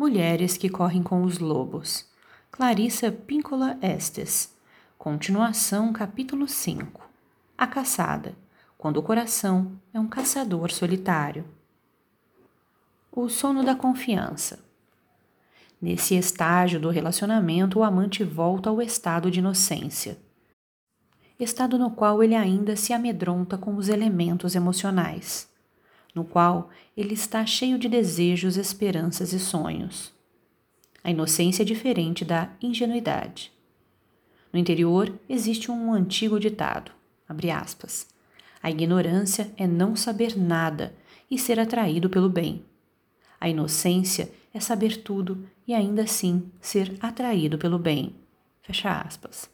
Mulheres que correm com os lobos. Clarissa Píncola Estes. Continuação, capítulo 5. A caçada. Quando o coração é um caçador solitário. O sono da confiança. Nesse estágio do relacionamento, o amante volta ao estado de inocência. Estado no qual ele ainda se amedronta com os elementos emocionais no qual ele está cheio de desejos, esperanças e sonhos. A inocência é diferente da ingenuidade. No interior existe um antigo ditado, aspas, a ignorância é não saber nada e ser atraído pelo bem. A inocência é saber tudo e ainda assim ser atraído pelo bem. Fecha aspas.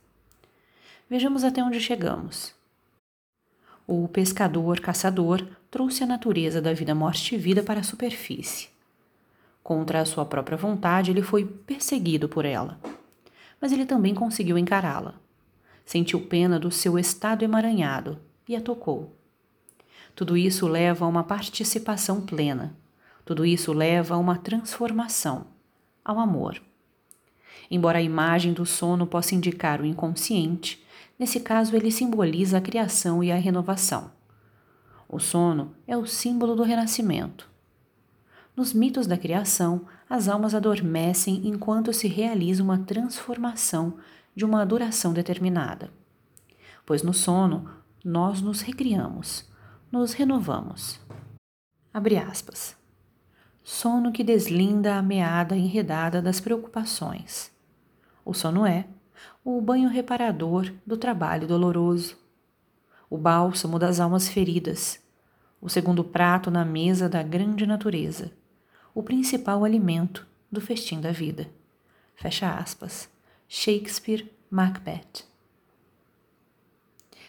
Vejamos até onde chegamos. O pescador-caçador trouxe a natureza da vida, morte e vida para a superfície. Contra a sua própria vontade, ele foi perseguido por ela. Mas ele também conseguiu encará-la. Sentiu pena do seu estado emaranhado e a tocou. Tudo isso leva a uma participação plena. Tudo isso leva a uma transformação, ao amor. Embora a imagem do sono possa indicar o inconsciente, Nesse caso, ele simboliza a criação e a renovação. O sono é o símbolo do renascimento. Nos mitos da criação, as almas adormecem enquanto se realiza uma transformação de uma duração determinada. Pois no sono, nós nos recriamos, nos renovamos. Abre aspas. Sono que deslinda a meada enredada das preocupações. O sono é, o banho reparador do trabalho doloroso, o bálsamo das almas feridas, o segundo prato na mesa da grande natureza, o principal alimento do festim da vida. Fecha aspas. Shakespeare, Macbeth.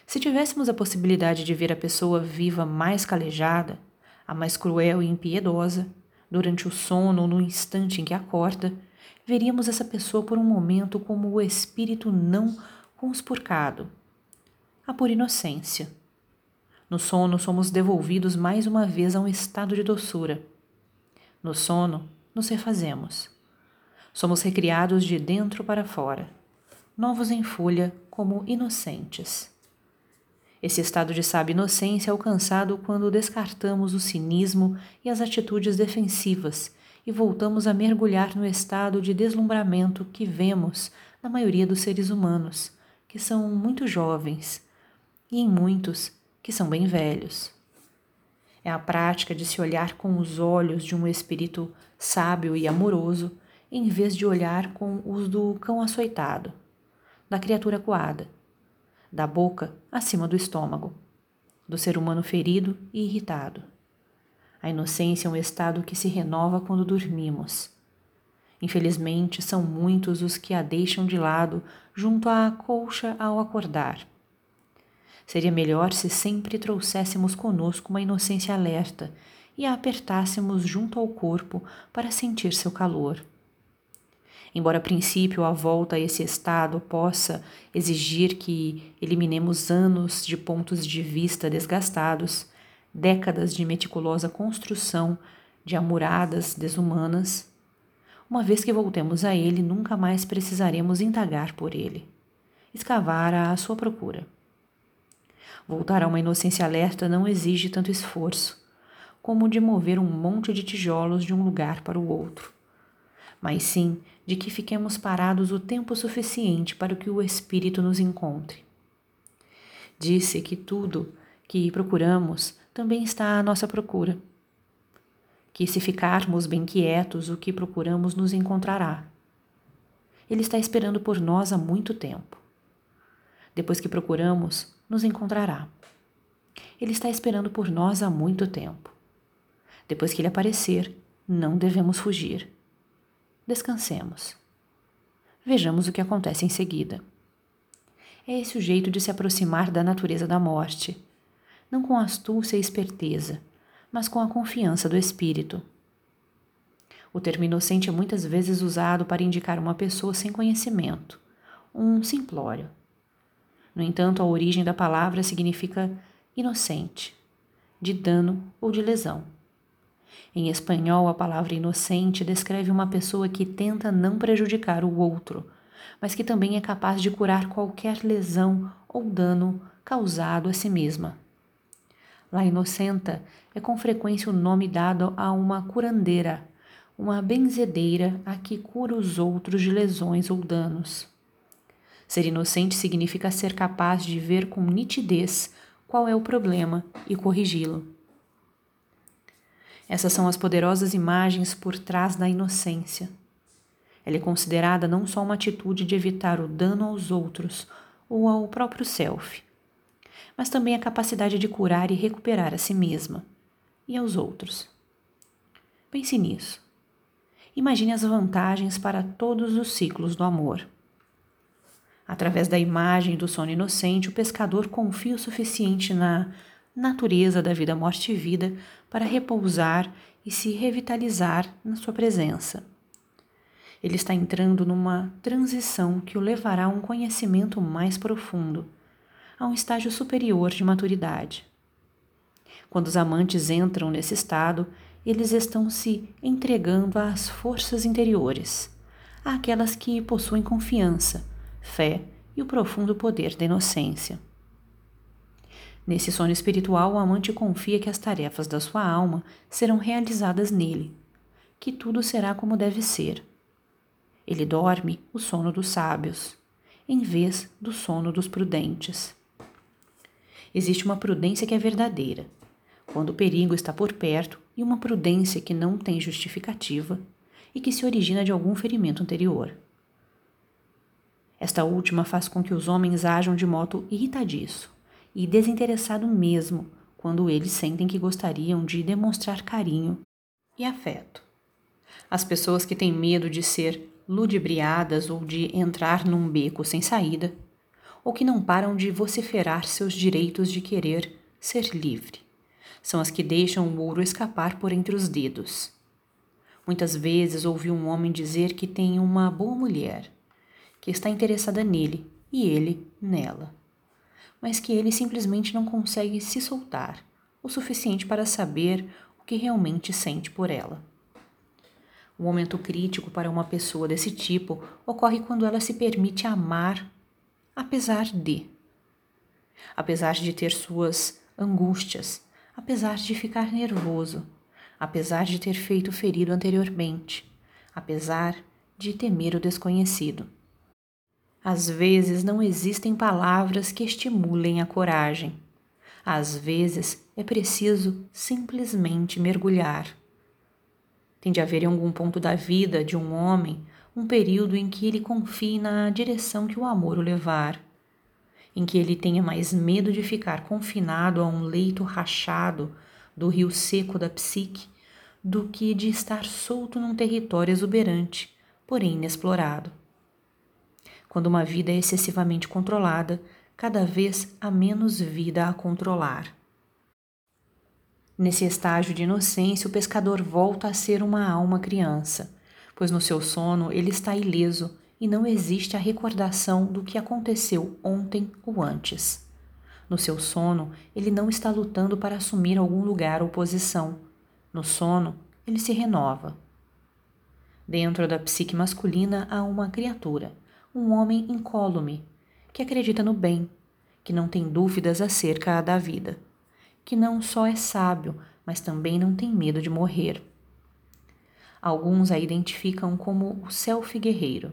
Se tivéssemos a possibilidade de ver a pessoa viva mais calejada, a mais cruel e impiedosa, durante o sono ou no instante em que acorda, veríamos essa pessoa por um momento como o espírito não conspurcado, a pura inocência. No sono, somos devolvidos mais uma vez a um estado de doçura. No sono, nos refazemos. Somos recriados de dentro para fora, novos em folha como inocentes. Esse estado de sábia inocência é alcançado quando descartamos o cinismo e as atitudes defensivas e voltamos a mergulhar no estado de deslumbramento que vemos na maioria dos seres humanos, que são muito jovens, e em muitos que são bem velhos. É a prática de se olhar com os olhos de um espírito sábio e amoroso, em vez de olhar com os do cão açoitado, da criatura coada, da boca acima do estômago, do ser humano ferido e irritado. A inocência é um estado que se renova quando dormimos. Infelizmente, são muitos os que a deixam de lado junto à colcha ao acordar. Seria melhor se sempre trouxéssemos conosco uma inocência alerta e a apertássemos junto ao corpo para sentir seu calor. Embora a princípio a volta a esse estado possa exigir que eliminemos anos de pontos de vista desgastados, décadas de meticulosa construção de amuradas desumanas, uma vez que voltemos a ele, nunca mais precisaremos indagar por ele, escavar à sua procura. Voltar a uma inocência alerta não exige tanto esforço como de mover um monte de tijolos de um lugar para o outro, mas sim de que fiquemos parados o tempo suficiente para que o Espírito nos encontre. Disse que tudo que procuramos também está à nossa procura. Que se ficarmos bem quietos, o que procuramos nos encontrará. Ele está esperando por nós há muito tempo. Depois que procuramos, nos encontrará. Ele está esperando por nós há muito tempo. Depois que ele aparecer, não devemos fugir. Descansemos. Vejamos o que acontece em seguida. É esse o jeito de se aproximar da natureza da morte não com astúcia e esperteza, mas com a confiança do espírito. O termo inocente é muitas vezes usado para indicar uma pessoa sem conhecimento, um simplório. No entanto, a origem da palavra significa inocente, de dano ou de lesão. Em espanhol, a palavra inocente descreve uma pessoa que tenta não prejudicar o outro, mas que também é capaz de curar qualquer lesão ou dano causado a si mesma. La inocenta é com frequência o nome dado a uma curandeira, uma benzedeira a que cura os outros de lesões ou danos. Ser inocente significa ser capaz de ver com nitidez qual é o problema e corrigi-lo. Essas são as poderosas imagens por trás da inocência. Ela é considerada não só uma atitude de evitar o dano aos outros ou ao próprio self, mas também a capacidade de curar e recuperar a si mesma e aos outros. Pense nisso. Imagine as vantagens para todos os ciclos do amor. Através da imagem do sono inocente, o pescador confia o suficiente na natureza da vida, morte e vida para repousar e se revitalizar na sua presença. Ele está entrando numa transição que o levará a um conhecimento mais profundo, a um estágio superior de maturidade. Quando os amantes entram nesse estado, eles estão se entregando às forças interiores, àquelas que possuem confiança, fé e o profundo poder da inocência. Nesse sono espiritual, o amante confia que as tarefas da sua alma serão realizadas nele, que tudo será como deve ser. Ele dorme o sono dos sábios, em vez do sono dos prudentes. Existe uma prudência que é verdadeira, quando o perigo está por perto, e uma prudência que não tem justificativa e que se origina de algum ferimento anterior. Esta última faz com que os homens ajam de modo irritadiço e desinteressado mesmo quando eles sentem que gostariam de demonstrar carinho e afeto. As pessoas que têm medo de ser ludibriadas ou de entrar num beco sem saída, ou que não param de vociferar seus direitos de querer ser livre, são as que deixam o ouro escapar por entre os dedos. Muitas vezes ouvi um homem dizer que tem uma boa mulher, que está interessada nele e ele nela mas que ele simplesmente não consegue se soltar o suficiente para saber o que realmente sente por ela. O momento crítico para uma pessoa desse tipo ocorre quando ela se permite amar, apesar de. Apesar de ter suas angústias, apesar de ficar nervoso, apesar de ter feito ferido anteriormente, apesar de temer o desconhecido. Às vezes não existem palavras que estimulem a coragem. Às vezes é preciso simplesmente mergulhar. Tem de haver em algum ponto da vida de um homem um período em que ele confie na direção que o amor o levar, em que ele tenha mais medo de ficar confinado a um leito rachado do rio seco da psique do que de estar solto num território exuberante, porém inexplorado. Quando uma vida é excessivamente controlada, cada vez há menos vida a controlar. Nesse estágio de inocência, o pescador volta a ser uma alma criança, pois no seu sono ele está ileso e não existe a recordação do que aconteceu ontem ou antes. No seu sono, ele não está lutando para assumir algum lugar ou posição. No sono, ele se renova. Dentro da psique masculina há uma criatura, um homem incólume, que acredita no bem, que não tem dúvidas acerca da vida, que não só é sábio, mas também não tem medo de morrer. Alguns a identificam como o self guerreiro,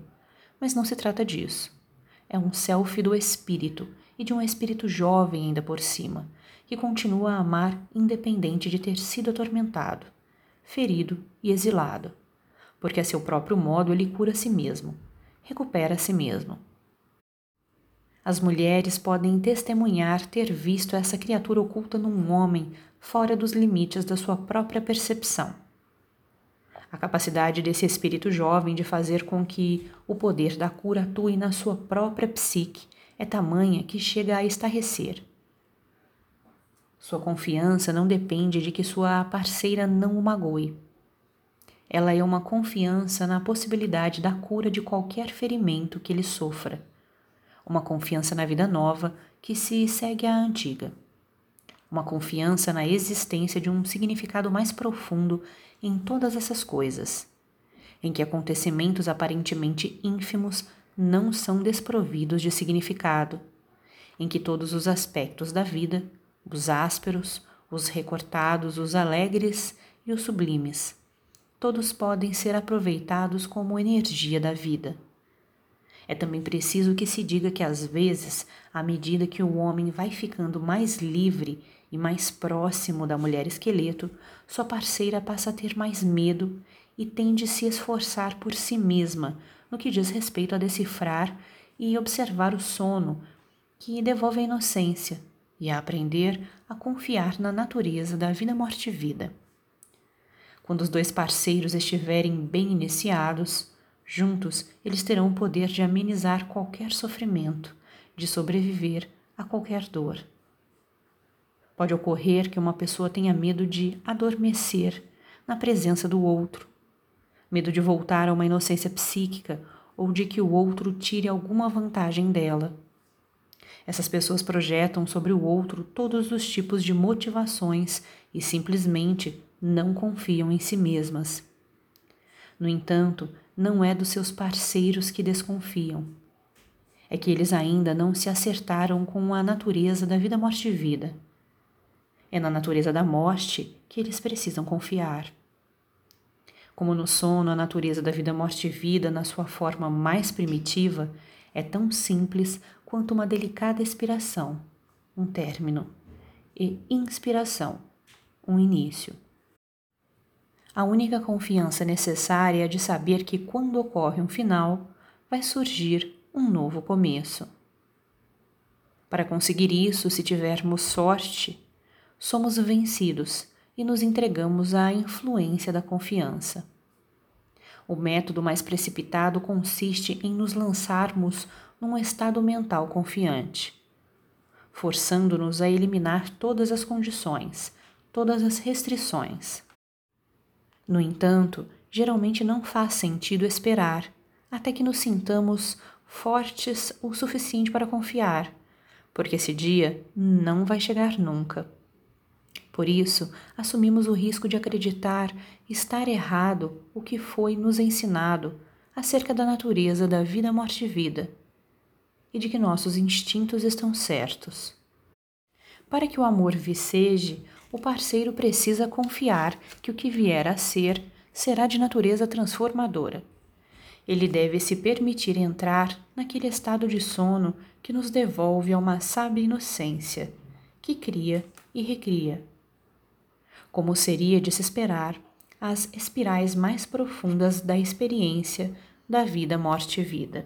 mas não se trata disso. É um self do espírito e de um espírito jovem ainda por cima, que continua a amar independente de ter sido atormentado, ferido e exilado, porque a seu próprio modo ele cura a si mesmo recupera a si mesmo. As mulheres podem testemunhar ter visto essa criatura oculta num homem fora dos limites da sua própria percepção. A capacidade desse espírito jovem de fazer com que o poder da cura atue na sua própria psique é tamanha que chega a estarrecer. Sua confiança não depende de que sua parceira não o magoe. Ela é uma confiança na possibilidade da cura de qualquer ferimento que ele sofra. Uma confiança na vida nova que se segue à antiga. Uma confiança na existência de um significado mais profundo em todas essas coisas, em que acontecimentos aparentemente ínfimos não são desprovidos de significado, em que todos os aspectos da vida, os ásperos, os recortados, os alegres e os sublimes, todos podem ser aproveitados como energia da vida. É também preciso que se diga que, às vezes, à medida que o homem vai ficando mais livre e mais próximo da mulher esqueleto, sua parceira passa a ter mais medo e tende a se esforçar por si mesma no que diz respeito a decifrar e observar o sono, que devolve a inocência, e a aprender a confiar na natureza da vida morte vida. Quando os dois parceiros estiverem bem iniciados, juntos eles terão o poder de amenizar qualquer sofrimento, de sobreviver a qualquer dor. Pode ocorrer que uma pessoa tenha medo de adormecer na presença do outro, medo de voltar a uma inocência psíquica ou de que o outro tire alguma vantagem dela. Essas pessoas projetam sobre o outro todos os tipos de motivações e simplesmente não confiam em si mesmas. No entanto, não é dos seus parceiros que desconfiam. É que eles ainda não se acertaram com a natureza da vida, morte e vida. É na natureza da morte que eles precisam confiar. Como no sono, a natureza da vida, morte e vida, na sua forma mais primitiva, é tão simples quanto uma delicada expiração, um término, e inspiração, um início. A única confiança necessária é de saber que quando ocorre um final, vai surgir um novo começo. Para conseguir isso, se tivermos sorte, somos vencidos e nos entregamos à influência da confiança. O método mais precipitado consiste em nos lançarmos num estado mental confiante, forçando-nos a eliminar todas as condições, todas as restrições. No entanto, geralmente não faz sentido esperar até que nos sintamos fortes o suficiente para confiar, porque esse dia não vai chegar nunca. Por isso, assumimos o risco de acreditar estar errado o que foi nos ensinado acerca da natureza da vida, morte e vida, e de que nossos instintos estão certos. Para que o amor viceje, o parceiro precisa confiar que o que vier a ser será de natureza transformadora. Ele deve se permitir entrar naquele estado de sono que nos devolve a uma sábia inocência, que cria e recria como seria de se esperar, as espirais mais profundas da experiência da vida, morte e vida.